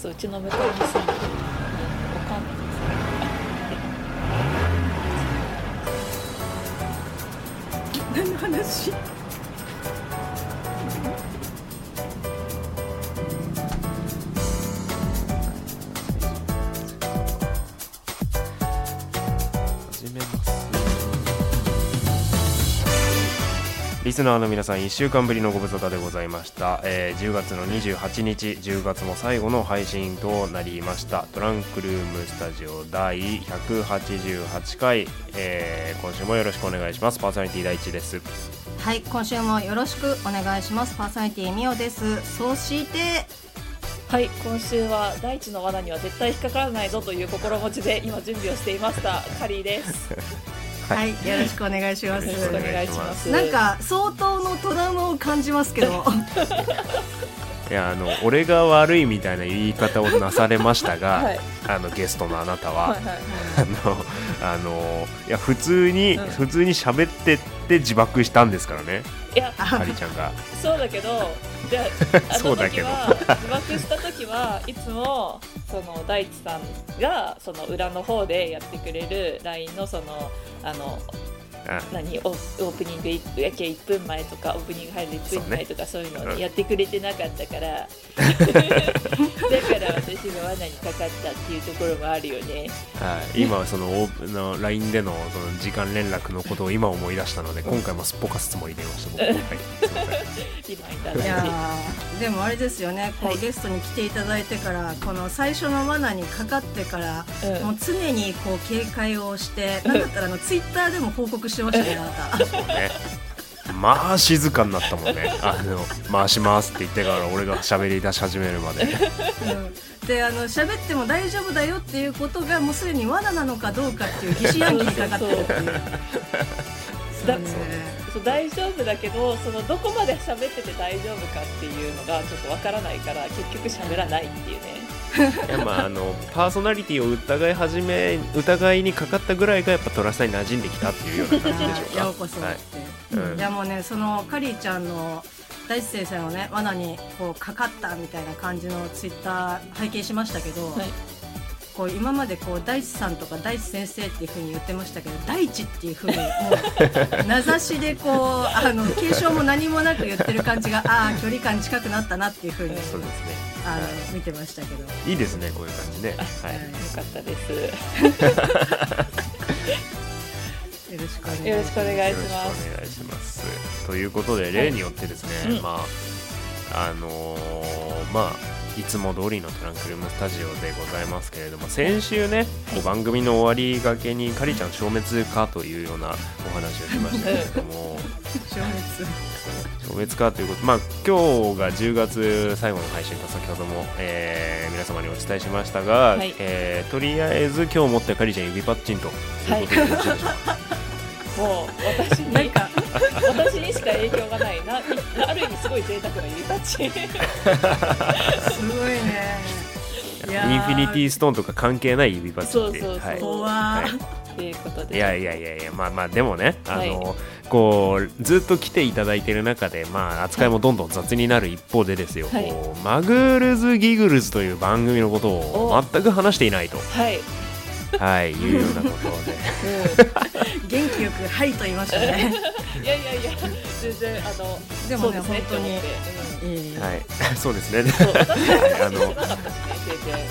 そうちの向かいに住んでる。おかん。です何の話？スナーの皆さん1週間ぶりのご無沙汰でございました、えー10月の28日10月も最後の配信となりました。トランクルームスタジオ第188回、えー今週もよろしくお願いします。パーソナリティ第一です。はい今週もよろしくお願いします。パーソナリティみおです。そしてはい今週は大地の罠には絶対引っかからないぞという心持ちで今準備をしていました。カリーです はい、よろしくお願いします。お願いします。なんか相当のトラウマを感じますけど。いやあの俺が悪いみたいな言い方をなされましたが、はい。あのゲストのあなたは、はいはい あのあのいや普通に、うん。普通に喋ってって自爆したんですからね。いやかりちゃんが。そうだけどじゃあだけど。時は自爆した時はいつもその大地さんがその裏の方でやってくれる LINE のそのあのあ何オオープニングいやけ1分前とかオープニング入る1分前とかそういうのをねやってくれてなかったから。だから私が罠にかかったっていうところもあるよね。はい、今はそのオープの LINE でのその時間連絡のことを今思い出したので今回もすっぽかすつもりでいました僕。はい。すいやでもあれですよね。こう、はい。ゲストに来ていただいてからこの最初の罠にかかってから、うん。もう常にこう警戒をしてなんだったらあのツイッターでも報告してましたねあなたそうね。まあ静かになったもんね。あの回しますって言ってから俺が喋り出し始めるまで。うん。であの喋っても大丈夫だよっていうことがもうすでに罠なのかどうかっていう疑心暗鬼にかかってるっていう。そうね。そう大丈夫だけどそのどこまで喋ってて大丈夫かっていうのがちょっとわからないから結局喋らないっていうねいやまああのパーソナリティを疑い始め疑いにかかったぐらいがやっぱトラスタに馴染んできたっていうような感じでしょうか。ようこそって、はい。うん。いやもうねそのカリーちゃんの大地先生のね罠にこうかかったみたいな感じのツイッター拝見しましたけど、はいこう今までこう大地さんとか大地先生っていうふうに言ってましたけど大地っていうふうにもう名指しでこうあの継承も何もなく言ってる感じがああ距離感近くなったなっていうふうにそうですね。あの見てましたけど。いいですねこういう感じね。はい。はいよかったです。よろしくお願いします。よろしくお願いします。お願いします。ということで例によってですね、うん。まああのーまあいつも通りのトランクルームスタジオでございますけれども先週ね、こう番組の終わりがけにかりちゃん消滅かというようなお話をしましたけれども消滅。消滅かということまあ今日が10月最後の配信と先ほども、えー皆様にお伝えしましたが、はい。えーとりあえず今日持ってかりちゃん指パッチンということでよろしいでしょうか、もう私になんか私にしか影響がないな。ある意味すごい贅沢な指たち。すごいね。インフィニティストーンとか関係ない指パッチンでそうそうそう。はい。とい。うことで。いやいやいやいやまあまあでもねあの、はこうずっと来ていただいてる中でまあ扱いもどんどん雑になる一方でですよ、はい。こうマグルズギグルズという番組のことをお。全く話していないと。はい、はいいうようなことで元気よく「はい」と言いましたね。いやいやいや全然あのでもね本当にはい。そうですね。あの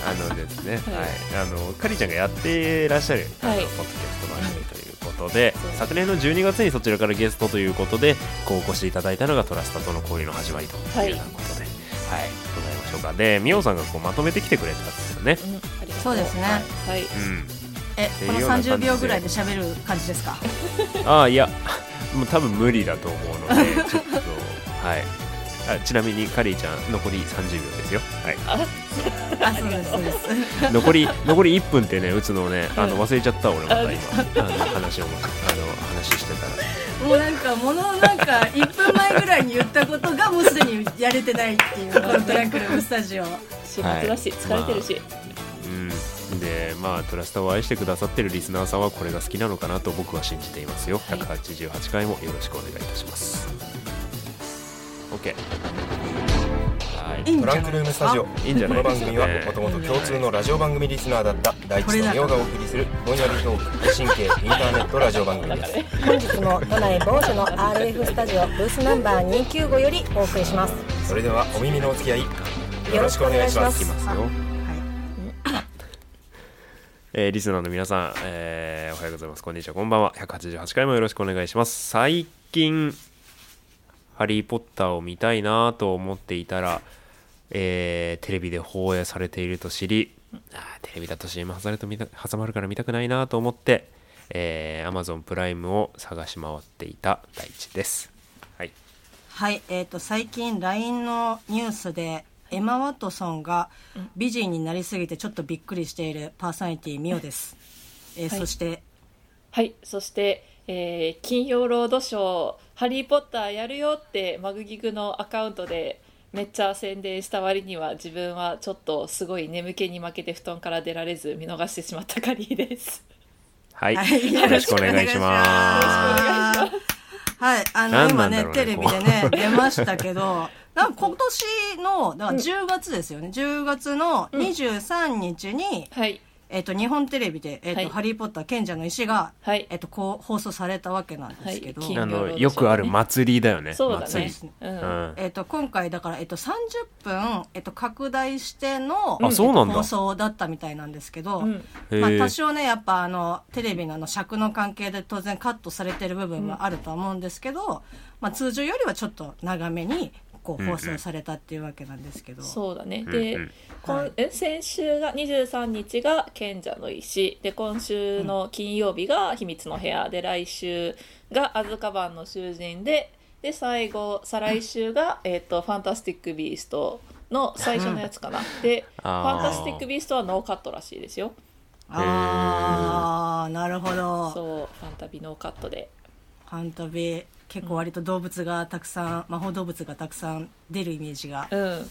あのですね、ははい。い、あのかりちゃんがやってらっしゃる、あのはいポッドキャスト番組ということで、昨年の12月にそちらからゲストということでこうお越しいただいたのがトラスタとの交流の始まりというようなことで、はい。ござい。ましょうか。でみおさんがこうまとめてきてくれたんですよね。そうですね。はい。うんえこのていうような感じで。30秒ぐらいで喋る感じですか？ああいやもう多分無理だと思うので ちょっとはい。あちなみにカリーちゃん残り30秒ですよ。はい。ああそうですそうです。残り残り1分ってね打つのをねあのうん忘れちゃった俺またあ今あの話をあの話してたら。もうなんかものなんか 1分前ぐらいに言ったことがもうすでにやれてないっていうこのトランクルームスタジオ。週末だし、疲れてるし、うんでまあトラスタを愛してくださってるリスナーさんはこれが好きなのかなと僕は信じていますよ。はい。188回もよろしくお願いいたします。OK ははいトランクルームスタジオ。いいんじゃこの番組はもともと共通のラジオ番組リスナーだった大地のみおがお送りするぼんやりトーク配信系インターネットラジオ番組です。本日も都内某所の RF スタジオブースナンバー295よりお送りします。それではお耳のお付き合いよろしくお願いします。いきますよ。はいえーリスナーの皆さん、えーおはようございます。こんにちは。こんばんは。188回もよろしくお願いします。最近ハリー・ポッターを見たいなと思っていたら、えーテレビで放映されていると知りあテレビだと CM 挟まると見た挟まるから見たくないなと思って、えー、Amazon プライムを探し回っていた大地です。はい。はい、えー、と最近 LINE のニュースでエマ・ワトソンが美人になりすぎてちょっとびっくりしているパーソナリティミオです、えーはい。そして。はい、そして、えー金曜ロードショー「ハリー・ポッターやるよ」ってマグギグのアカウントでめっちゃ宣伝した割には自分はちょっとすごい眠気に負けて布団から出られず見逃してしまったカリーです。はい、はい。よろしくお願いします。よろしくお願いしはい、あの、何今ねテレビでね、出ましたけど、なんか今年の、だから10月ですよね、10月の23日に、はい、えっ、と、日本テレビで、えっ、と、はい。ハリー・ポッター賢者の石が、はい。えっ、と、こう、放送されたわけなんですけど、はい。あのよくある祭りだよね。そうだ祭ねり、うん。うん。えっ、と、今回だから、えっ、と、30分、えっ、と、拡大しての、あそうなんだ。えっと放送だったみたいなんですけど、うん。まあ、多少ね、やっぱあの、テレビのあの尺の関係で当然カットされてる部分はあるとは思うんですけど、まあ通常よりはちょっと長めに、こう放送されたっていうわけなんですけど。そうだね。うんで、うん。今はい。え先週が23日が賢者の石。で今週の金曜日が秘密の部屋。で来週がアズカバンの囚人で。で最後再来週が、えっとファンタスティック・ビーストの最初のやつかな、でファンタスティック・ビーストはノーカットらしいですよ。ああ、なるほど。そうファンタビノーカットで。ファンタビ結構割と動物がたくさん、魔法動物がたくさん出るイメージがうん。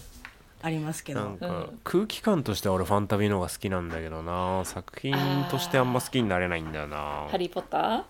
ありますけど。なんかうん。空気感としては俺ファンタビの方が好きなんだけどな。作品としてあんま好きになれないんだよな。ハリー・ポッター？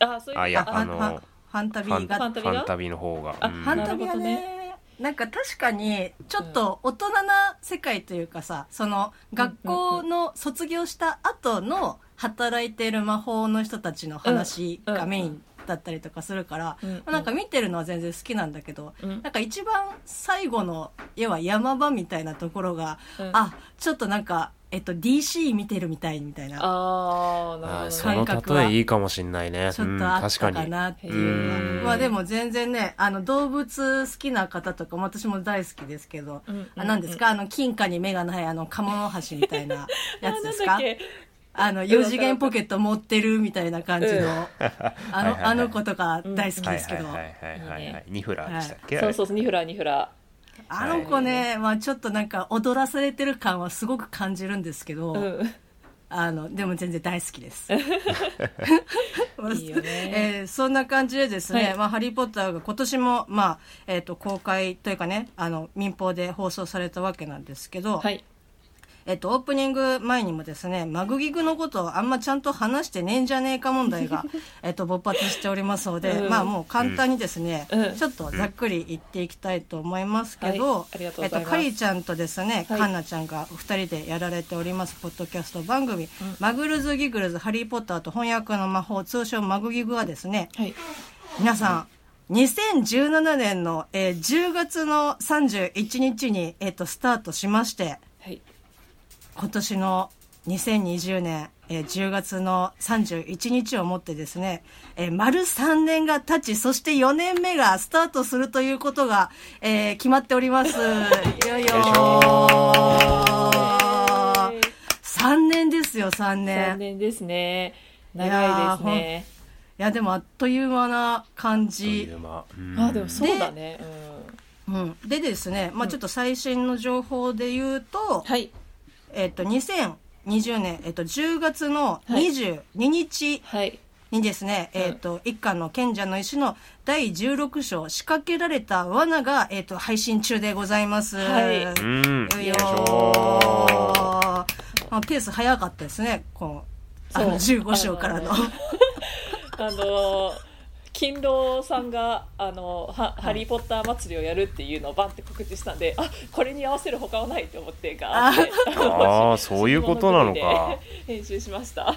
あそういうあいやああのファンタビファンがファンタビがファンタビの方が、あうん。ファンタビはなるほどね。なんか確かにちょっと大人な世界というかさその学校の卒業した後の働いている魔法の人たちの話がメインだったりとかするから、うんまあなんか見てるのは全然好きなんだけど、うん。なんか一番最後の要は山場みたいなところが、うん。あちょっとなんか、えっと、DC 見てるみたいみたいなああなるほどね。あその例えいいかもしんないね。ちょっとあったかなっていうのは、うんまあでも全然ねあの動物好きな方とかも私も大好きですけど、うんうんあ何ですか？あの金貨に目がないあのカモノハシみたいなやつですか？あなんだっけ？あの4次元ポケット持ってるみたいな感じの、うん。あのあの子とか大好きはいですけど、はいはいはいはい。ニフラでしたっけ、そうそうそうニフラーニフラあの子ね、まあちょっとなんか踊らされてる感はすごく感じるんですけど、あのでも全然大好きです。いいよね。えーそんな感じでですね、はい。まあ、ハリー・ポッターが今年も、まあえー、と公開というかねあの民放で放送されたわけなんですけど、はいえっと、オープニング前にもですね、マグギグのことをあんまちゃんと話してねえんじゃねえか問題が、えっと、勃発しておりますので、うん。まあもう簡単にですね、うん。ちょっとざっくり言っていきたいと思いますけど、うございえっと、カリーちゃんとですね、はい。カンナちゃんがお二人でやられております、ポッドキャスト番組、マグルズ・ギグルズ・ハリー・ポッターと翻訳の魔法、通称マグギグはですね、はい。皆さん、2017年の、えー10月の31日に、えっと、スタートしまして、はい今年の2020年、えー10月の31日をもってですね、えー丸3年が経ち、そして4年目がスタートするということが、えー決まっております。よいよよいしょえー3年ですよ、3残年。い念ですね。長いですね。や、でもあっという間な感といじう。間。うんあでもそうだね。うん。うん、でですね、まあちょっと最新の情報で言うと、はいえっと、2020年、えっと、10月の22日はい。にですね、えっと、一巻の賢者の石の第16章、仕掛けられた罠が、えっと、配信中でございます。はい。ようん。いよよいしょー。まあ、ペース早かったですね、こう、あの、そう。15章からの。あのー勤労さんがあのはハリー・ポッター祭りをやるっていうのをバンって告知したんであこれに合わせる他はないと思ってガーってああそういうことなのか。編集しました。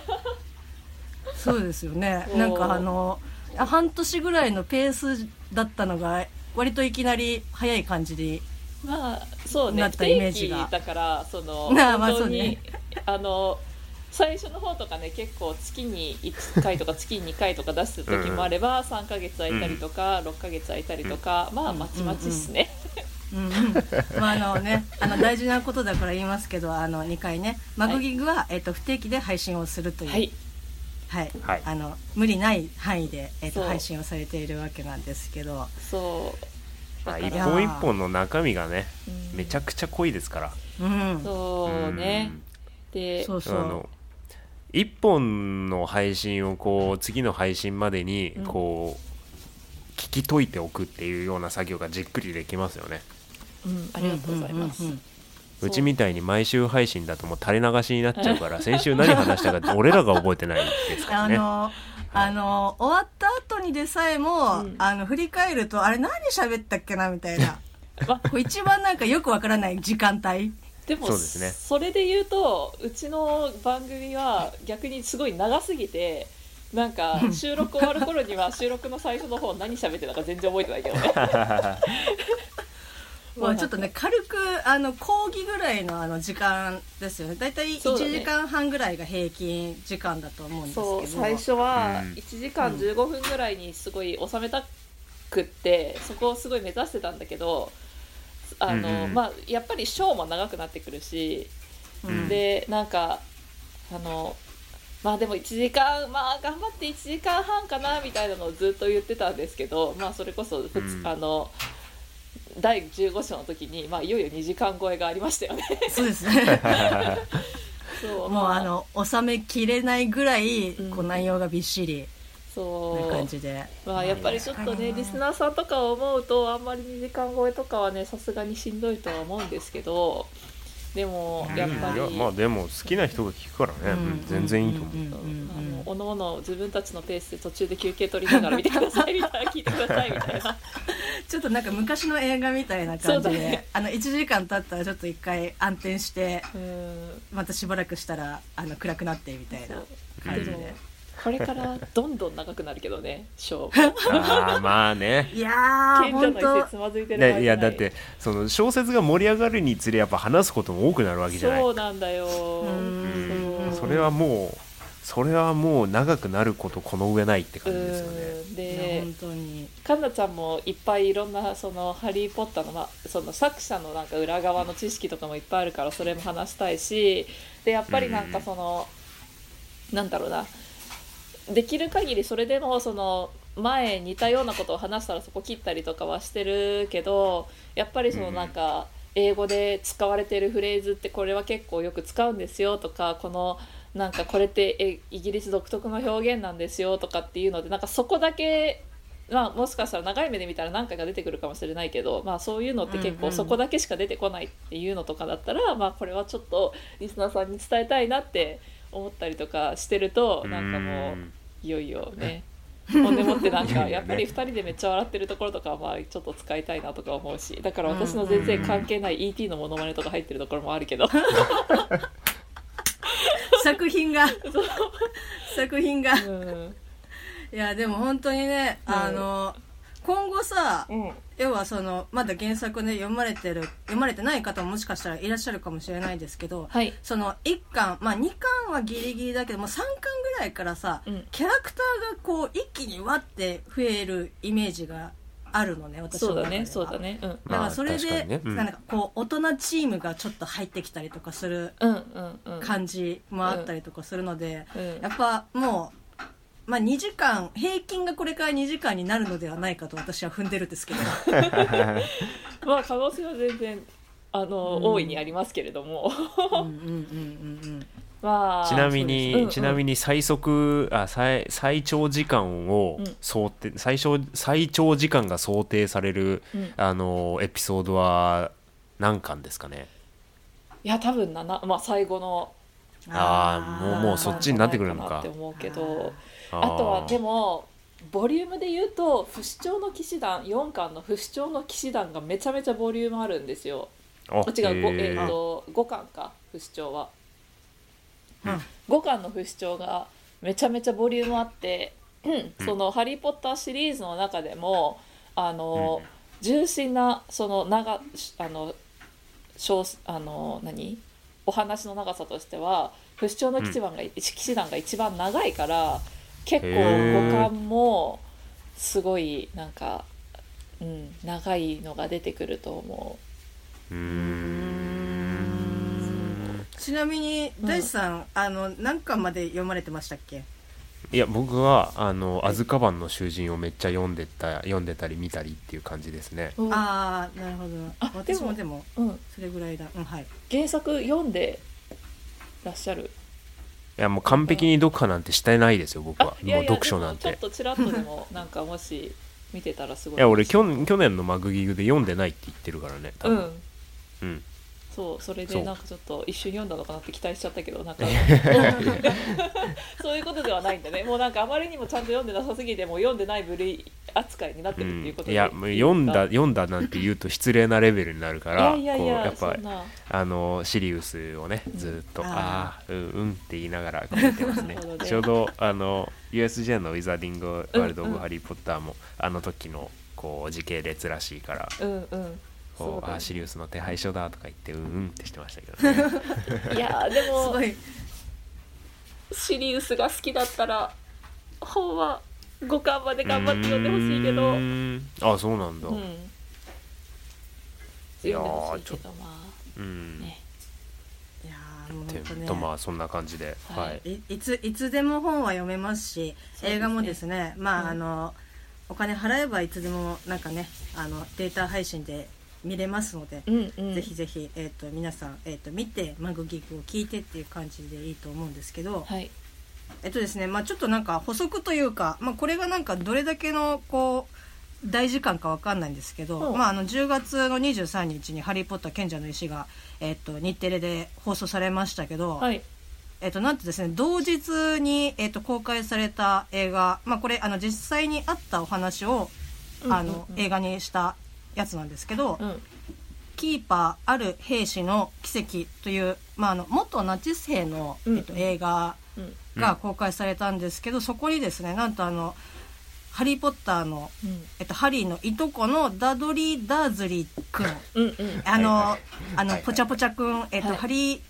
そうですよね。なんかあの半年ぐらいのペースだったのが割といきなり早い感じで まあそうね。不なったイメー定ジが。期だからそのまあ本当に、そうね。あの最初の方とかね結構月に1回とか月に2回とか出す時もあれば3ヶ月空いたりとか6ヶ月空いたりとかまあまちまちっすね。うんうんまああのねあの大事なことだから言いますけどあの2回ねマグギグは、えっと不定期で配信をするという。はい。はい。はい。あの無理ない範囲で、えっと配信をされているわけなんですけど。そう。一本一本の中身がねうん。めちゃくちゃ濃いですから。うん。そうね。でそうそう。あの一本の配信をこう次の配信までにうん。こう聞き解いておくっていうような作業がじっくりできますよね。うんありがとうございます。うんうんうんうちみたいに毎週配信だともう垂れ流しになっちゃうから 先週何話したか俺らが覚えてないですからね。あの、あの、終わった後にでさえも、うん。あの、振り返ると、あれ何喋ったっけなみたいな。まこう一番なんかよくわからない時間帯。でもそうですね。それで言うとうちの番組は逆にすごい長すぎてなんか収録終わる頃には 収録の最初の方何喋ってたか全然覚えてないけどね。まあちょっとね、軽く、あの、講義ぐらいのあの時間ですよね。だいたい1そうだね。時間半ぐらいが平均時間だと思うんですけど。そう最初はうん。1時間15分ぐらいにすごい収めたくってそこをすごい目指してたんだけどあの、うんうんまあ、やっぱりショーも長くなってくるし、うん。でなんかあのまあでも1時間まあ頑張って1時間半かなみたいなのをずっと言ってたんですけどまあそれこそうん。あの第15章の時に、まあ、いよいよ2時間超えがありましたよね。そうですね。そうもうまあ。の、収めきれないぐらい、うん。こう内容がびっしりそう。な感じで。まあやっぱりちょっとねリスナーさんとかを思うとあんまり2時間超えとかはねさすがにしんどいとは思うんですけどでもやっぱり、いやまあでも好きな人が聞くからね、うん。全然いいと思う、うん。うん。うん。あのおのおの自分たちのペースで途中で休憩取りながら見てくださいみたいな。聞いてくださいみたいなちょっとなんか昔の映画みたいなそうだ感じで、ね。あの1時間経ったらちょっと一回暗転してうん。またしばらくしたらあの暗くなってみたいな感じで、これからどんどん長くなるけどね ショーああまあね。いやー賢者本当。の一節つまずいてる場合ねいじゃないやだってその小説が盛り上がるにつれやっぱ話すことも多くなるわけじゃない。そうなんだよ。ん。そうそれはもうそれはもう長くなることこの上ないって感じですよね。うん。いやで本当に。かんなちゃんもいっぱいいろんなその「ハリー・ポッターの」まあ、その作者のなんか裏側の知識とかもいっぱいあるからそれも話したいしでやっぱりなんかその、なんだろうなできる限りそれでもその前似たようなことを話したらそこ切ったりとかはしてるけどやっぱりそのなんか英語で使われてるフレーズってこれは結構よく使うんですよとかこのなんかこれってえイギリス独特の表現なんですよとかっていうのでなんかそこだけまあ、もしかしたら長い目で見たら何回か出てくるかもしれないけど、まあ、そういうのって結うんうん。構そこだけしか出てこないっていうのとかだったら、まあ、これはちょっとリスナーさんに伝えたいなって思ったりとかしてるとなんかもういよいよね。ほんでもってなんかやっぱり2人でめっちゃ笑ってるところとかはまあちょっと使いたいなとか思うしだから私の全然関係ない ET のモノマネとか入ってるところもあるけど。作品が。作品が。うん。いやでも本当にね、うん。あの今後さ、うん。要はそのまだ原作ね読まれてる読まれてない方ももしかしたらいらっしゃるかもしれないですけど、はい。その1巻まあ2巻はギリギリだけどもう3巻ぐらいからさ、うん。キャラクターがこう一気にわって増えるイメージがあるのね私そうだね。そうだね。うん。だからそれで、にね。うん。なんかこう大人チームがちょっと入ってきたりとかするうんうんうん。感じもあったりとかするので、うん。やっぱもう、まあ、2時間平均がこれから2時間になるのではないかと私は踏んでるんですけど。まあ可能性は全然あの、うん。大いにありますけれども。ちなみに、ちなみに最速あ最最長時間をうん。想定、最小最長時間が想定される、うん。あのエピソードは何巻ですかね？いや多分ななまあ最後のあーもうもうそっちになってくるのか。って思うけどああとはでももボリュームで言うと不死鳥の騎士団4巻の不死鳥の騎士団がめちゃめちゃボリュームあるんですよ。ああ違う、ごえへー、と5巻か不死鳥は。うん。5巻の不死鳥がめちゃめちゃボリュームあって、その「ハリー・ポッター」シリーズの中でもあの、重心なその長あの小あの何？お話の長さとしては不死鳥の騎士団が、騎士団が一番長いから結構五感もすごいなんか、うん、長いのが出てくると思うーん。ちなみにうん。大地さん、あの何巻まで読まれてましたっけ？いや僕はあの「アズカバンの囚人」をめっちゃ読んでた読んでたり見たりっていう感じですね。ああなるほど。あ私もでもうん、それぐらいだ。うんはい。原作読んでらっしゃる？いやもう完璧に読破なんてしてないですよ僕は。もう読書なんて。でもちょっとちらっとでもなんかもし見てたらすごい。いや俺去年去年のマグギグで読んでないって言ってるからね多分。うん。うんそうそれでなんかちょっと一瞬読んだのかなって期待しちゃったけどなんか。そういうことではないんだね。もうなんかあまりにもちゃんと読んでなさすぎてもう読んでない部類扱いになってうるっていうことん、いやもう読んだ読んだなんて言うと失礼なレベルになるからいやいやいやっぱそんなあのシリウスをねうん。ずっと、あーああー。うんうんって言いながらこう見てますね。ちょうどあの USJ のウィザーディング・ワールド・オブ・うんうんハリー・ポッターも、あの時のこう時系列らしいから。うんうんこうだあーシリウスの手配書だとか言ってうんうんってしてましたけどね。いやですもごい。シリウスが好きだったら本は5巻まで頑張って読んでほしいけど。あそうなんだ、うん。いやー読んでほしいけどまうん。あね。いやーもうて本当ね。とまあそんな感じで、ははい。い、いいついつでも本は読めますしね。映画もですねまあ、うん。あのお金払えばいつでもなんかねあのデータ配信で見れますので、うんうん。ぜひぜひ、えー、と皆さん、えー、と見てマグギグを聞いてっていう感じでいいと思うんですけど、はい。えっとですねまあちょっとなんか補足というか、まあ、これがなんかどれだけのこう大時間かわかんないんですけど、うん。まあ、あの10月の23日に「ハリー・ポッター賢者の石が」えっと日テレで放送されましたけど、はい。えっと、なんとですね同日に、えっと、公開された映画、まあ、これあの実際にあったお話をあの、うんうん。うん映画にしたやつなんですけど、うん。キーパーある兵士の奇跡という、まあ、あの元ナチス兵の、うん。えっと、映画うん。が公開されたんですけど、そこにですねなんとあのハリー・ポッターの、うん。えっと、ハリーのいとこのダドリー・ダーズリー君うんうん。あの、はいはいあの、はいはい。ポチャポチャ君、えっとはい。ハリー・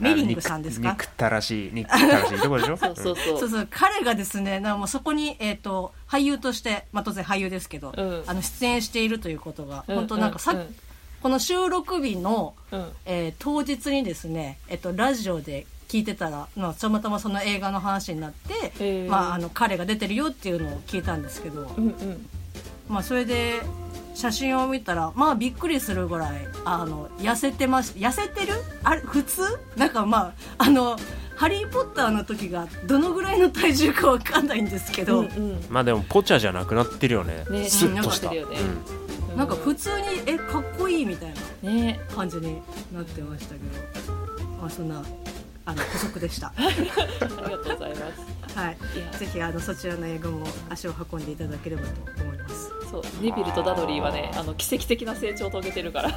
メリングさんですか？憎たらしい憎たらしいいとこでしょ？そうそうそう。そうそう彼がですねなもうそこに、えー、と俳優として、まあ、当然俳優ですけど、うん。あの出演しているということが、うん本当なんかさ、うんこの収録日の、うん。えー当日にですね、えっとラジオで聞いてたら、まあ、たまたまその映画の話になって、まあ、あの彼が出てるよっていうのを聞いたんですけど、うんうん。まあ、それで写真を見たらまあびっくりするぐらいあの痩せてまし痩せてる？あれ普通？なんかまああの「ハリー・ポッター」の時がどのぐらいの体重かわかんないんですけど、うんうん。まあでもポチャじゃなくなってるよね。ね。スッとした、うんなんかしてるよね。うん。なんか普通にえかっこいいみたいなね。感じになってましたけど。まあそんなあの補足でした。ありがとうございます。はい。いや。ぜひあのそちらの映画も足を運んでいただければと思いますそうネビルとダドリーはねあの奇跡的な成長を遂げてるから。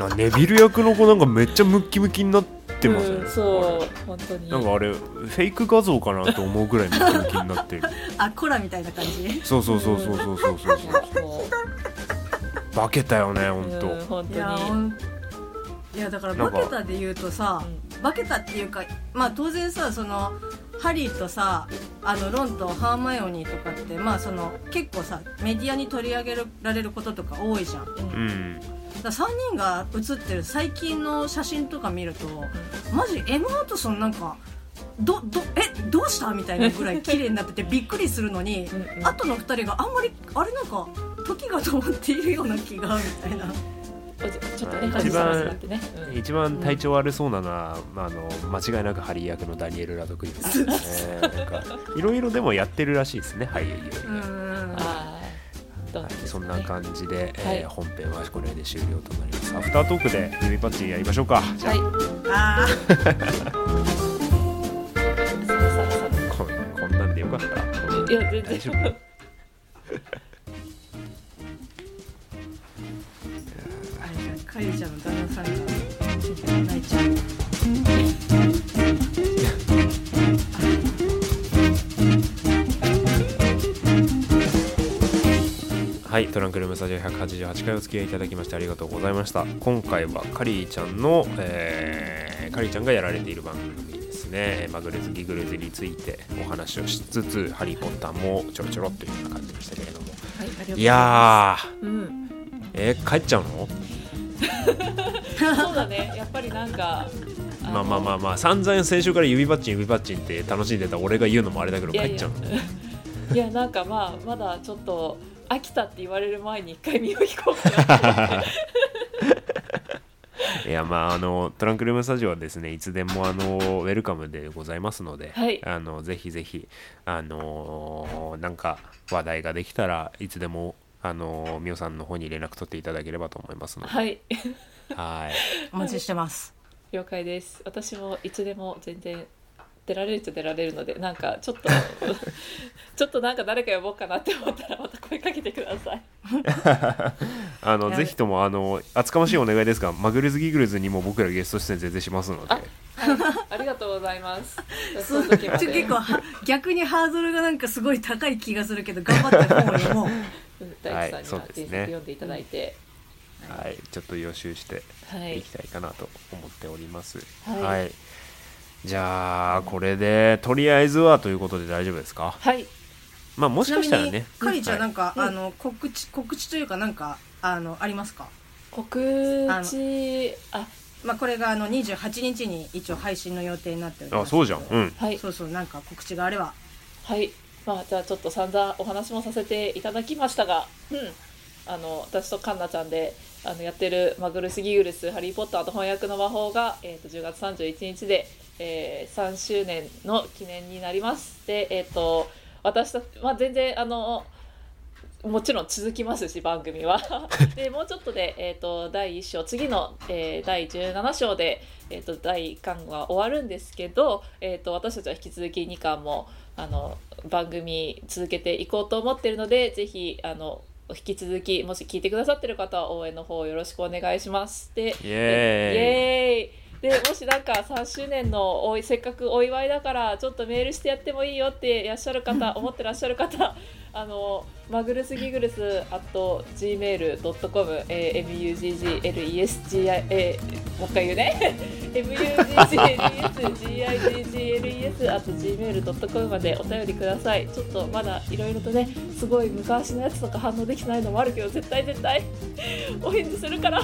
あネビル役の子なんかめっちゃムッキムキになってますよね、うんそう本当に。なんかあれフェイク画像かなと思うぐらいムッキムキになってる。あコラみたいな感じ？そうそうそうそうそうそうそういやも化けたよねう本当、うん本いや当にほんいやだからなんか。バケタで言うとさ、バケタっていうかまあ当然さそのハリーとさあのロンとハーマイオニーとかってまあその結構さメディアに取り上げられることとか多いじゃん。うん。うんら3人が写ってる最近の写真とか見るとマジエマ・ワトソンなんかどどえどうした？みたいなぐらい綺麗になってて びっくりするのにうんうん。後の2人があんまりあれなんか時が止まっているような気がみたいなちょっとね一番ね。うん。一番体調悪そうなのは、まあ、あの間違いなくハリー役のダニエル・ラドクリフですね。いろいろでもやってるらしいですね俳優はい。そんな感じで、えーはい。本編はこれで終了となります。アフタートークで指パッチンやりましょうか。じゃあ、ここんなんでよかった。いや全大丈然かりちゃんの旦那さんが泣いちゃうはいトランクルームスタジオ188回お付き合いいただきましてありがとうございました。今回はカリーちゃんの、えーカリーちゃんがやられている番組ですね。マグルズギグルズについてお話をしつつハリー・ポッターもちょろちょろっというような感じでしたけれども。いやー。うん。えー帰っちゃうの？そうだね。やっぱりなんかのまあまあまあまあ散々先週から指パッチン指パッチンって楽しんでた俺が言うのもあれだけど帰っちゃうのいやなんかまあまだちょっと飽きたって言われる前に一回身を引こうか いやまああのトランクルームスタジオはですねいつでもあのウェルカムでございますので、はいあのぜひぜひあのなんか話題ができたらいつでもあのみおさんの方に連絡取っていただければと思いますので、はい。はい。お待ちしてます。了解です。私もいつでも全然出られるっちゃ出られるのでなんかちょっと ちょっとなんか誰か呼ぼうかなって思ったらまた声かけてください。あのぜひともあの厚かましいお願いですがマグルズギグルズにも僕らゲスト出演全然しますので。あありがとうございます。その時まちょで結構は逆にハードルがなんかすごい高い気がするけど頑張って本を読もう。うん大地さんには原はいそうですね。作読んでいただいて。はい、ちょっと予習してはい。いきたいかなと思っております。はい。はい。じゃあこれでとりあえずはということで大丈夫ですか？はい。まあもしかしたらね。かりちゃんなんか、はいあの告知告知というかなんかあのありますか？告知あまあこれがあの28日に一応配信の予定になっております。あそうじゃん。うん。はい。そうそうなんか告知があれば。はいまあじゃあちょっと散々お話もさせていただきましたが、うん、あの私とカンナちゃんであのやってる「マグルス・ギグルス・ハリー・ポッターと翻訳の魔法が」えー、と10月31日で、えー3周年の記念になります。でえっ、と私たち、まあ、全然あのもちろん続きますし番組は。でもうちょっとで、えー、と第1章次の、えー第17章で、えー、と第1巻は終わるんですけど、えー、と私たちは引き続き2巻もあの番組続けていこうと思っているのでぜひあの引き続きもし聞いてくださってる方は応援の方よろしくお願いします。でイエーイイエーイでもしなんか3周年のおいせっかくお祝いだからちょっとメールしてやってもいいよっていらっしゃる方思ってらっしゃる方あのマグルスギグルス at gmail.com、えー、muggleSgi、えー、もう一回言うね。muggleSgigles at gmail.com までお便りください。ちょっとまだいろいろとねすごい昔のやつとか反応できてないのもあるけど絶対絶対。お返事するから。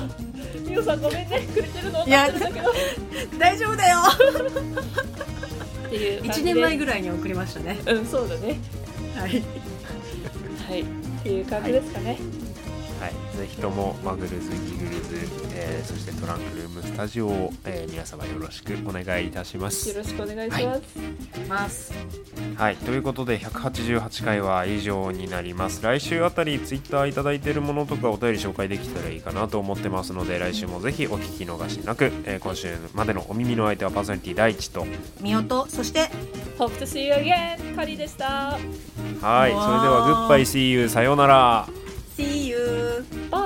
みおさんごめんね。くれてるの？分かってるんだけど。大丈夫だよ。っていう感じ1で年前ぐらいに送りましたね。うんそうだね。はいはいっていう感じですかねはい。ぜひともマグルズギグルズ、えーそしてトランクルームスタジオを、えー皆様よろしくお願いいたします。よ。ろしくお願いします、ます。はい、ということで188回は以上になります。来週あたりツイッターいただいているものとかお便り紹介できたらいいかなと思ってますので来週もぜひお聞き逃しなく、えー今週までのお耳の相手はパーソナリティ第一と。みおとそして Hope to see you again カリでした。はい。それではグッバイ See you さようなら Bye.